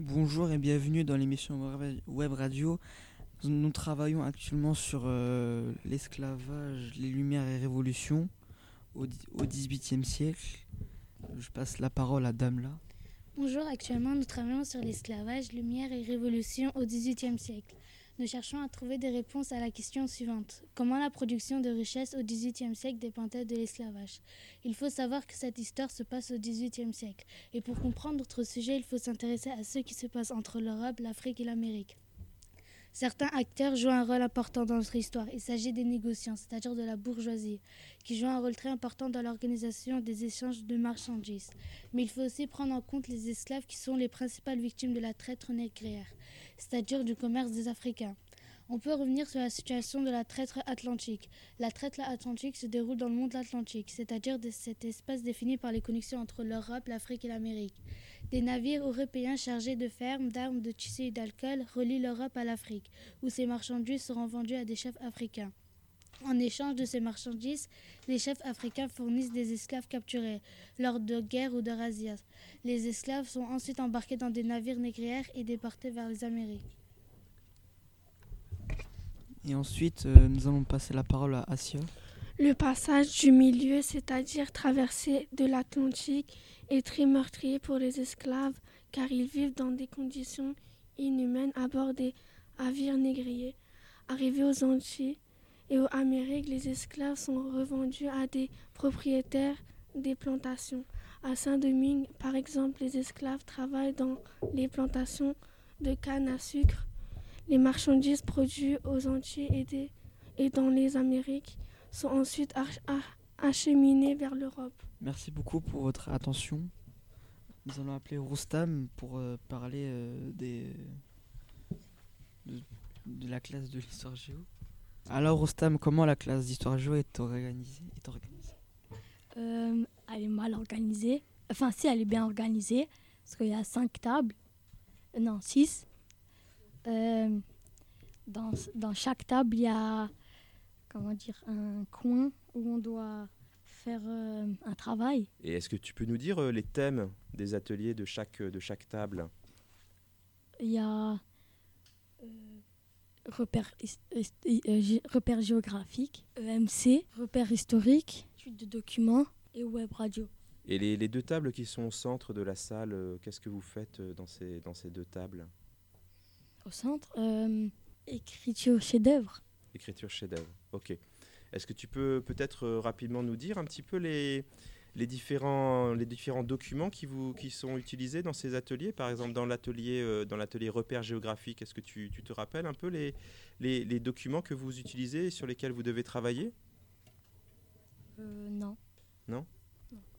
Bonjour et bienvenue dans l'émission Web Radio. Nous travaillons actuellement sur euh, l'esclavage, les Lumières et Révolutions au XVIIIe siècle. Je passe la parole à Damla. Bonjour, actuellement nous travaillons sur l'esclavage, Lumières et Révolutions au XVIIIe siècle. Nous cherchons à trouver des réponses à la question suivante. Comment la production de richesses au XVIIIe siècle dépendait de l'esclavage? Il faut savoir que cette histoire se passe au XVIIIe siècle. Et pour comprendre notre sujet, il faut s'intéresser à ce qui se passe entre l'Europe, l'Afrique et l'Amérique. Certains acteurs jouent un rôle important dans notre histoire. Il s'agit des négociants, c'est-à-dire de la bourgeoisie, qui jouent un rôle très important dans l'organisation des échanges de marchandises. Mais il faut aussi prendre en compte les esclaves qui sont les principales victimes de la traite négrière, c'est-à-dire du commerce des Africains. On peut revenir sur la situation de la traite atlantique. La traite atlantique se déroule dans le monde atlantique, c'est-à-dire cet espace défini par les connexions entre l'Europe, l'Afrique et l'Amérique. Des navires européens chargés de fermes, d'armes, de tissus et d'alcool relient l'Europe à l'Afrique, où ces marchandises seront vendues à des chefs africains. En échange de ces marchandises, les chefs africains fournissent des esclaves capturés lors de guerres ou de razzias. Les esclaves sont ensuite embarqués dans des navires négrières et déportés vers les Amériques. Et ensuite, euh, nous allons passer la parole à Asia. Le passage du milieu, c'est-à-dire traverser de l'Atlantique, est très meurtrier pour les esclaves car ils vivent dans des conditions inhumaines à bord des navires négriers. Arrivés aux Antilles et aux Amériques, les esclaves sont revendus à des propriétaires des plantations. À Saint-Domingue, par exemple, les esclaves travaillent dans les plantations de canne à sucre. Les marchandises produites aux Antilles et, et dans les Amériques sont ensuite acheminées vers l'Europe. Merci beaucoup pour votre attention. Nous allons appeler Roustam pour euh, parler euh, des, de, la classe de l'histoire géo. Alors Roustam, comment la classe d'histoire géo est organisée, est organisée? Euh, Elle est mal organisée. Enfin, si, elle est bien organisée. Parce qu'il y a cinq tables. non, six. Dans, dans chaque table, il y a comment dire, un coin où on doit faire euh, un travail. Et est-ce que tu peux nous dire euh, les thèmes des ateliers de chaque, de chaque table? Il y a euh, repères, repères géographiques, EMC, repères historiques, études de documents et web radio. Et les, les, deux tables qui sont au centre de la salle, qu'est-ce que vous faites dans ces, dans ces deux tables? Au centre, écriture chef-d'œuvre. Écriture chef-d'œuvre, ok. Est-ce que tu peux peut-être euh, rapidement nous dire un petit peu les, les, différents, les différents documents qui, vous, qui sont utilisés dans ces ateliers? Par exemple, dans l'atelier euh, dans l'atelier repères géographiques, est-ce que tu, tu, te rappelles un peu les, les, les, documents que vous utilisez et sur lesquels vous devez travailler? Euh, Non. Non,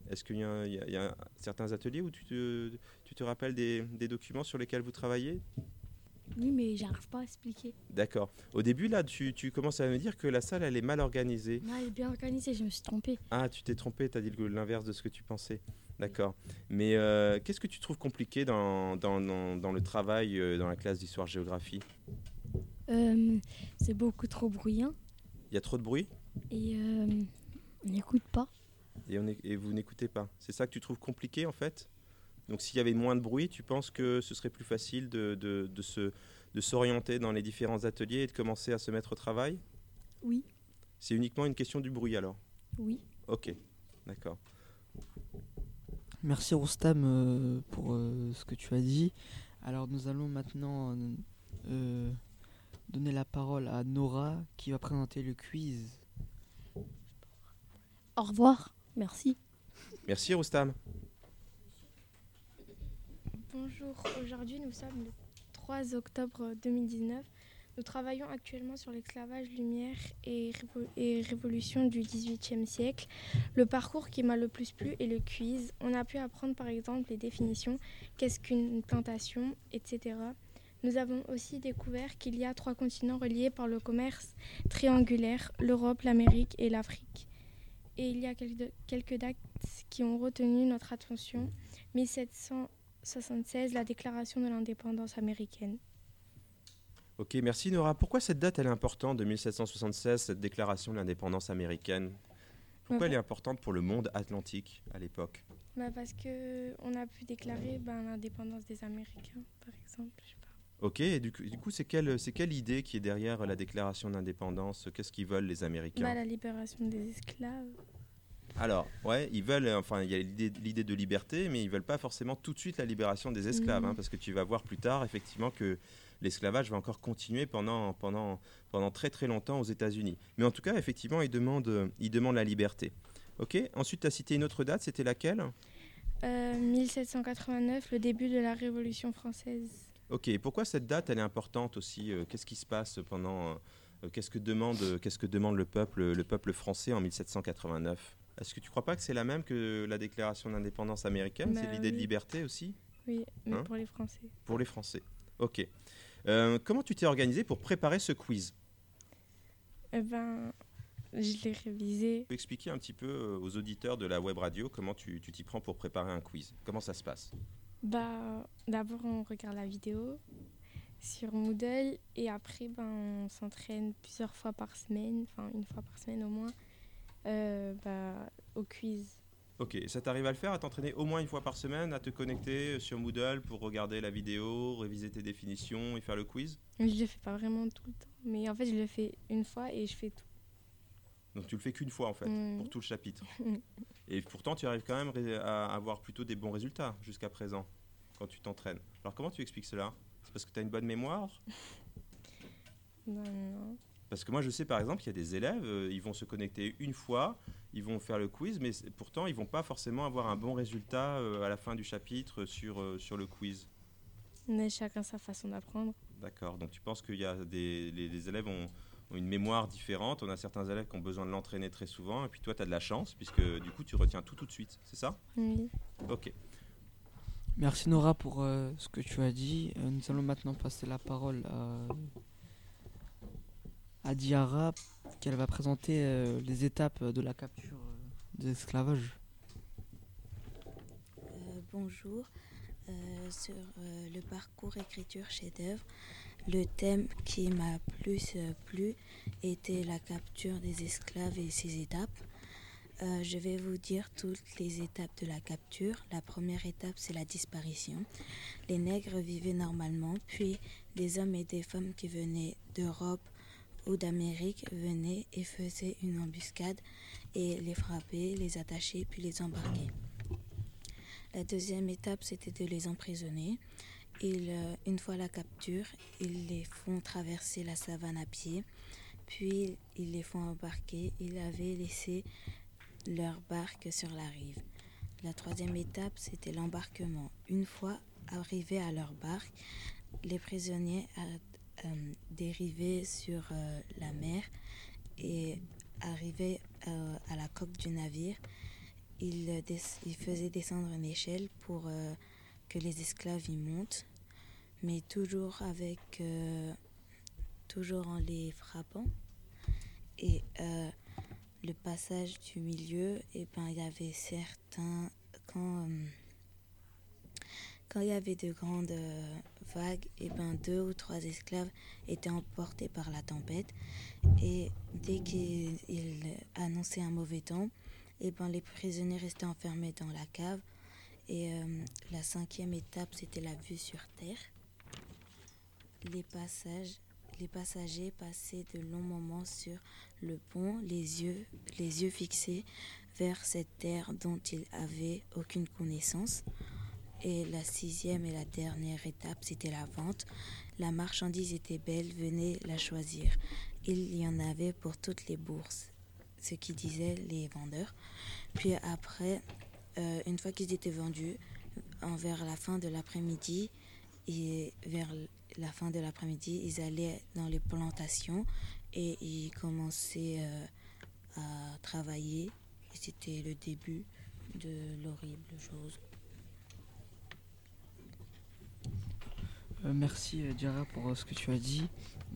Est-ce qu'il y, y, a certains ateliers où tu te, tu te rappelles des, des documents sur lesquels vous travaillez? Oui, mais j'arrive pas à expliquer. D'accord. Au début, là, tu, tu, commences à me dire que la salle, elle est mal organisée. Non, elle est bien organisée, je me suis trompée. Ah, tu t'es trompé, tu as dit l'inverse de ce que tu pensais. D'accord. Mais euh, qu'est-ce que tu trouves compliqué dans, dans, dans, le travail euh, dans la classe d'histoire-géographie euh, C'est beaucoup trop bruyant. Il y a trop de bruit? Et on n'écoute pas. Et, on et vous n'écoutez pas. C'est ça que tu trouves compliqué, en fait? Donc s'il y avait moins de bruit, tu penses que ce serait plus facile de, de, de se, de s'orienter dans les différents ateliers et de commencer à se mettre au travail? Oui. C'est uniquement une question du bruit alors? Oui. Ok, d'accord. Merci Roustam euh, pour euh, ce que tu as dit. Alors nous allons maintenant euh, donner la parole à Nora qui va présenter le quiz. Au revoir, merci. Merci Roustam. Bonjour, aujourd'hui nous sommes le 3 octobre 2019. Nous travaillons actuellement sur l'esclavage, lumière et, révolution du XVIIIe siècle. Le parcours qui m'a le plus plu est le quiz. On a pu apprendre par exemple les définitions, qu'est-ce qu'une plantation, etc. Nous avons aussi découvert qu'il y a trois continents reliés par le commerce triangulaire, l'Europe, l'Amérique et l'Afrique. Et il y a quelques dates qui ont retenu notre attention. 1700 76, la déclaration de l'indépendance américaine. Ok, merci Nora. Pourquoi cette date elle est importante de 1776, cette déclaration de l'indépendance américaine? Pourquoi elle est importante pour le monde atlantique à l'époque? Bah Parce qu'on a pu déclarer ben, l'indépendance des Américains, par exemple. Je sais pas. Ok, et du coup, du coup c'est quelle, quelle idée qui est derrière la déclaration d'indépendance Qu'est-ce qu'ils veulent les Américains? Bah, La libération des esclaves. Alors, ouais, ils veulent, enfin, il y a l'idée de liberté, mais ils veulent pas forcément tout de suite la libération des esclaves, hein, parce que tu vas voir plus tard, effectivement, que l'esclavage va encore continuer pendant, pendant, pendant très très longtemps aux États-Unis. Mais en tout cas, effectivement, ils demandent, ils demandent la liberté. Ok, ensuite, tu as cité une autre date, c'était laquelle? 1789, euh, le début de la Révolution française. Ok, pourquoi cette date, elle est importante aussi euh, Qu'est-ce qui se passe pendant... Euh, qu'est-ce que demande, qu'est-ce que demande le peuple, le peuple français en 1789 est-ce que tu ne crois pas que c'est la même que la déclaration d'indépendance américaine? C'est bah l'idée de liberté aussi? Oui, mais hein? pour les Français. Pour les Français. Ok. Euh, comment tu t'es organisé pour préparer ce quiz? Eh ben, je l'ai révisé. Tu peux expliquer un petit peu euh, aux auditeurs de la web radio comment tu t'y prends pour préparer un quiz? Comment ça se passe? Bah, D'abord, on regarde la vidéo sur Moodle et après, ben, on s'entraîne plusieurs fois par semaine, enfin une fois par semaine au moins. Euh, bah, au quiz. Ok, ça t'arrive à le faire, à t'entraîner au moins une fois par semaine, à te connecter sur Moodle pour regarder la vidéo, réviser tes définitions et faire le quiz? Je le fais pas vraiment tout le temps, mais en fait je le fais une fois et je fais tout. Donc tu le fais qu'une fois en fait, pour tout le chapitre. et pourtant tu arrives quand même à avoir plutôt des bons résultats jusqu'à présent, quand tu t'entraînes. Alors comment tu expliques cela? C'est parce que tu as une bonne mémoire? Non, non. Parce que moi, je sais par exemple qu'il y a des élèves, euh, ils vont se connecter une fois, ils vont faire le quiz, mais pourtant, ils vont pas forcément avoir un bon résultat euh, à la fin du chapitre sur, euh, sur le quiz. Mais chacun sa façon d'apprendre. D'accord. Donc tu penses qu'il y a des les, élèves ont, une mémoire différente. On a certains élèves qui ont besoin de l'entraîner très souvent, et puis toi, tu as de la chance, puisque du coup, tu retiens tout tout de suite. C'est ça? Oui. Ok. Merci Nora pour ce que tu as dit. nous allons maintenant passer la parole à à Diara qu'elle va présenter euh, les étapes de la capture euh, des esclavages. Euh, bonjour. sur le parcours écriture chef-d'œuvre, le thème qui m'a plus plu était la capture des esclaves et ses étapes. je vais vous dire toutes les étapes de la capture. La première étape, c'est la disparition. Les nègres vivaient normalement, puis des hommes et des femmes qui venaient d'Europe ou d'Amérique venaient et faisaient une embuscade et les frapper, les attacher puis les embarquer. La deuxième étape, c'était de les emprisonner. Euh, une fois la capture, ils les font traverser la savane à pied, puis ils les font embarquer. Ils avaient laissé leur barque sur la rive. La troisième étape, c'était l'embarquement. Une fois arrivés à leur barque, les prisonniers dériver sur euh, la mer et arriver euh, à la coque du navire, il, il faisait descendre une échelle pour que les esclaves y montent, mais toujours avec toujours en les frappant. Et le passage du milieu, et eh ben, il y avait certains quand quand il y avait de grandes vague, et eh ben deux ou trois esclaves étaient emportés par la tempête. Et dès qu'ils annonçaient un mauvais temps, et eh ben les prisonniers restaient enfermés dans la cave. Et euh, la cinquième étape, c'était la vue sur terre. Les, passagers passaient de longs moments sur le pont, les yeux, les yeux fixés vers cette terre dont ils avaient aucune connaissance. Et la sixième et la dernière étape, c'était la vente. La marchandise était belle, venez la choisir. Il y en avait pour toutes les bourses, ce qui disaient les vendeurs. Puis après, euh, une fois qu'ils étaient vendus, vers la fin de l'après-midi, et vers la fin de l'après-midi, ils allaient dans les plantations et ils commençaient euh, à travailler. C'était le début de l'horrible chose. Euh, merci euh, Diara pour euh, ce que tu as dit.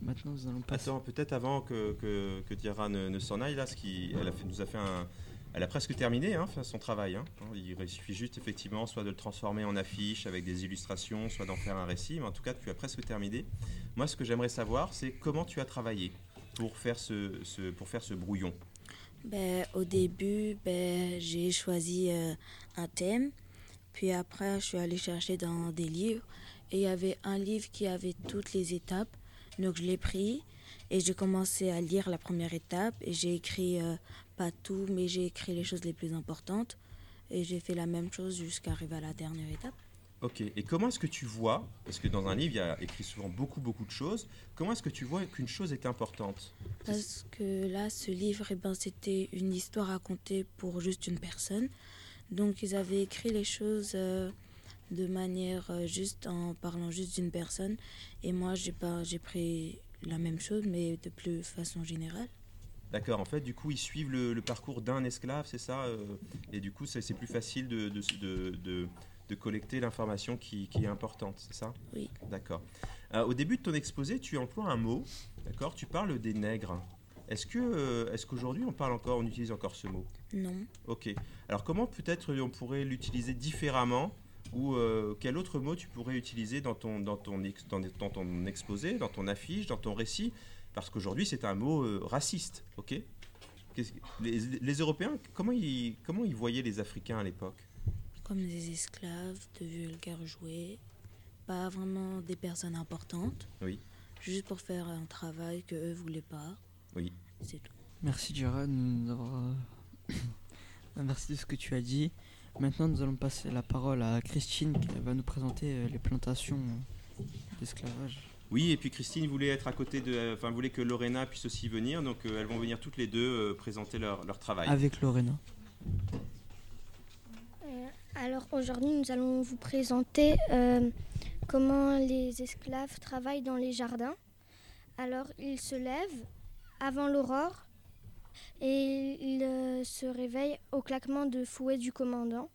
Maintenant, nous allons passer. Attends, peut-être avant que, que, ne, s'en aille, là, ce qui, elle a fait, nous a fait un. Elle a presque terminé hein, son travail. Hein. Il suffit juste effectivement soit de le transformer en affiche avec des illustrations, soit d'en faire un récit. Mais en tout cas, tu as presque terminé. Moi, ce que j'aimerais savoir, c'est comment tu as travaillé pour faire ce, ce pour faire ce brouillon? Ben, au début, ben, j'ai choisi euh, un thème. Puis après, je suis allée chercher dans des livres. Et il y avait un livre qui avait toutes les étapes. Donc je l'ai pris et j'ai commencé à lire la première étape. Et j'ai écrit, euh, pas tout, mais j'ai écrit les choses les plus importantes. Et j'ai fait la même chose jusqu'à arriver à la dernière étape. Ok, et comment est-ce que tu vois, parce que dans un livre, il y a écrit souvent beaucoup, beaucoup de choses, comment est-ce que tu vois qu'une chose est importante? Parce que là, ce livre, eh ben, c'était une histoire racontée pour juste une personne. Donc, ils avaient écrit les choses euh, de manière euh, juste en parlant juste d'une personne. Et moi, j'ai pas, j'ai pris la même chose, mais de plus façon générale. D'accord, en fait, du coup, ils suivent le, le parcours d'un esclave, c'est ça euh, Et du coup, c'est c'est plus facile de, de, de, de- de collecter l'information qui, qui est importante, c'est ça? Oui. D'accord. Euh, au début de ton exposé, tu emploies un mot, d'accord? Tu parles des nègres. Est-ce que, euh, est-ce qu'aujourd'hui on parle encore, on utilise encore ce mot? Non. Ok. Alors comment peut-être on pourrait l'utiliser différemment ou euh, quel autre mot tu pourrais utiliser dans ton, dans, ton dans, dans ton exposé, dans ton affiche, dans ton récit? Parce qu'aujourd'hui c'est un mot euh, raciste, ok? Les, les Européens, comment ils, comment ils voyaient les Africains à l'époque? Comme des esclaves, de vulgaires jouets. Pas vraiment des personnes importantes. Oui. Juste pour faire un travail que eux voulaient pas. Oui. C'est tout. Merci Jared d'avoir. euh, Merci de ce que tu as dit. Maintenant, nous allons passer la parole à Christine qui va nous présenter euh, les plantations euh, d'esclavage. Oui, et puis Christine voulait être à côté de, enfin voulait que Lorena puisse aussi venir, donc euh, elles vont venir toutes les deux euh, présenter leur, leur travail. Avec Lorena. Euh, alors aujourd'hui, nous allons vous présenter euh, comment les esclaves travaillent dans les jardins. Alors ils se lèvent avant l'aurore et ils euh, se réveillent au claquement de fouet du commandant.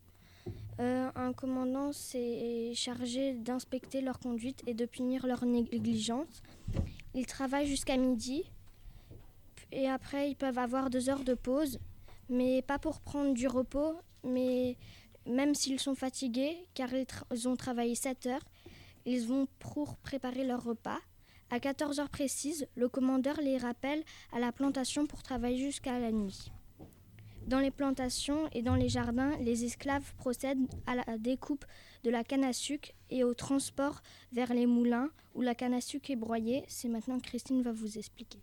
Euh, un commandant s'est chargé d'inspecter leur conduite et de punir leur négligence. Ils travaillent jusqu'à midi et après ils peuvent avoir deux heures de pause, mais pas pour prendre du repos, mais même s'ils sont fatigués, car ils ont travaillé 7 heures, ils vont pour préparer leur repas. À 14 heures précises, le commandeur les rappelle à la plantation pour travailler jusqu'à la nuit. Dans les plantations et dans les jardins, les esclaves procèdent à la découpe de la canne à sucre et au transport vers les moulins où la canne à sucre est broyée. C'est maintenant que Christine va vous expliquer.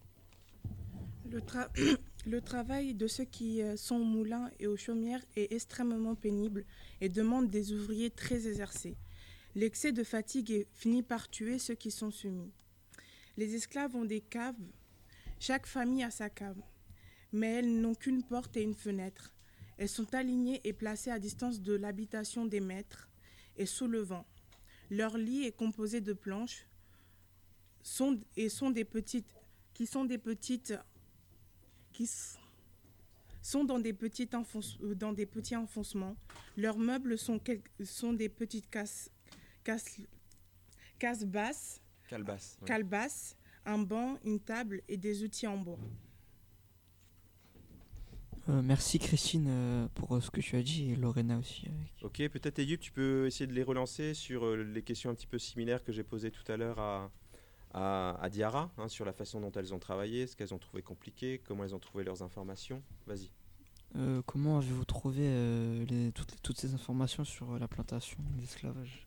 Le, le travail de ceux qui euh, sont au moulin et aux chaumières est extrêmement pénible et demande des ouvriers très exercés. L'excès de fatigue finit par tuer ceux qui sont soumis. Les esclaves ont des caves. Chaque famille a sa cave. Mais elles n'ont qu'une porte et une fenêtre. Elles sont alignées et placées à distance de l'habitation des maîtres et sous le vent. Leur lit est composé de planches et sont des petites, qui sont des petites qui sont euh, dans des petits enfoncements. Leurs meubles sont des petites casses, casses, casses basses, Calebasse. un banc, une table et des outils en bois. Euh, merci Christine euh, pour euh, ce que tu as dit et Lorena aussi. avec. Ok, peut-être Ayub, tu peux essayer de les relancer sur euh, les questions un petit peu similaires que j'ai posées tout à l'heure à, à, à Diara, hein, sur la façon dont elles ont travaillé, ce qu'elles ont trouvé compliqué, comment elles ont trouvé leurs informations. Vas-y. Euh, comment avez-vous trouvé euh, les- toutes, toutes ces informations sur euh, la plantation d'esclavage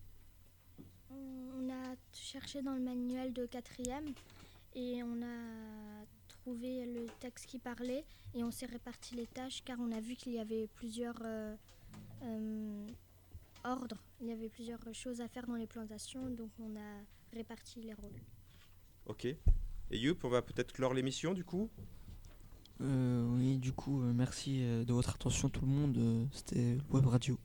On a cherché dans le manuel de quatrième et on a trouvé le texte qui parlait et on s'est réparti les tâches car on a vu qu'il y avait plusieurs euh, euh, ordres, il y avait plusieurs choses à faire dans les plantations donc on a réparti les rôles. Ok. Ayub, on va peut-être clore l'émission du coup? Euh, Oui, du coup, merci de votre attention tout le monde. C'était Web Radio.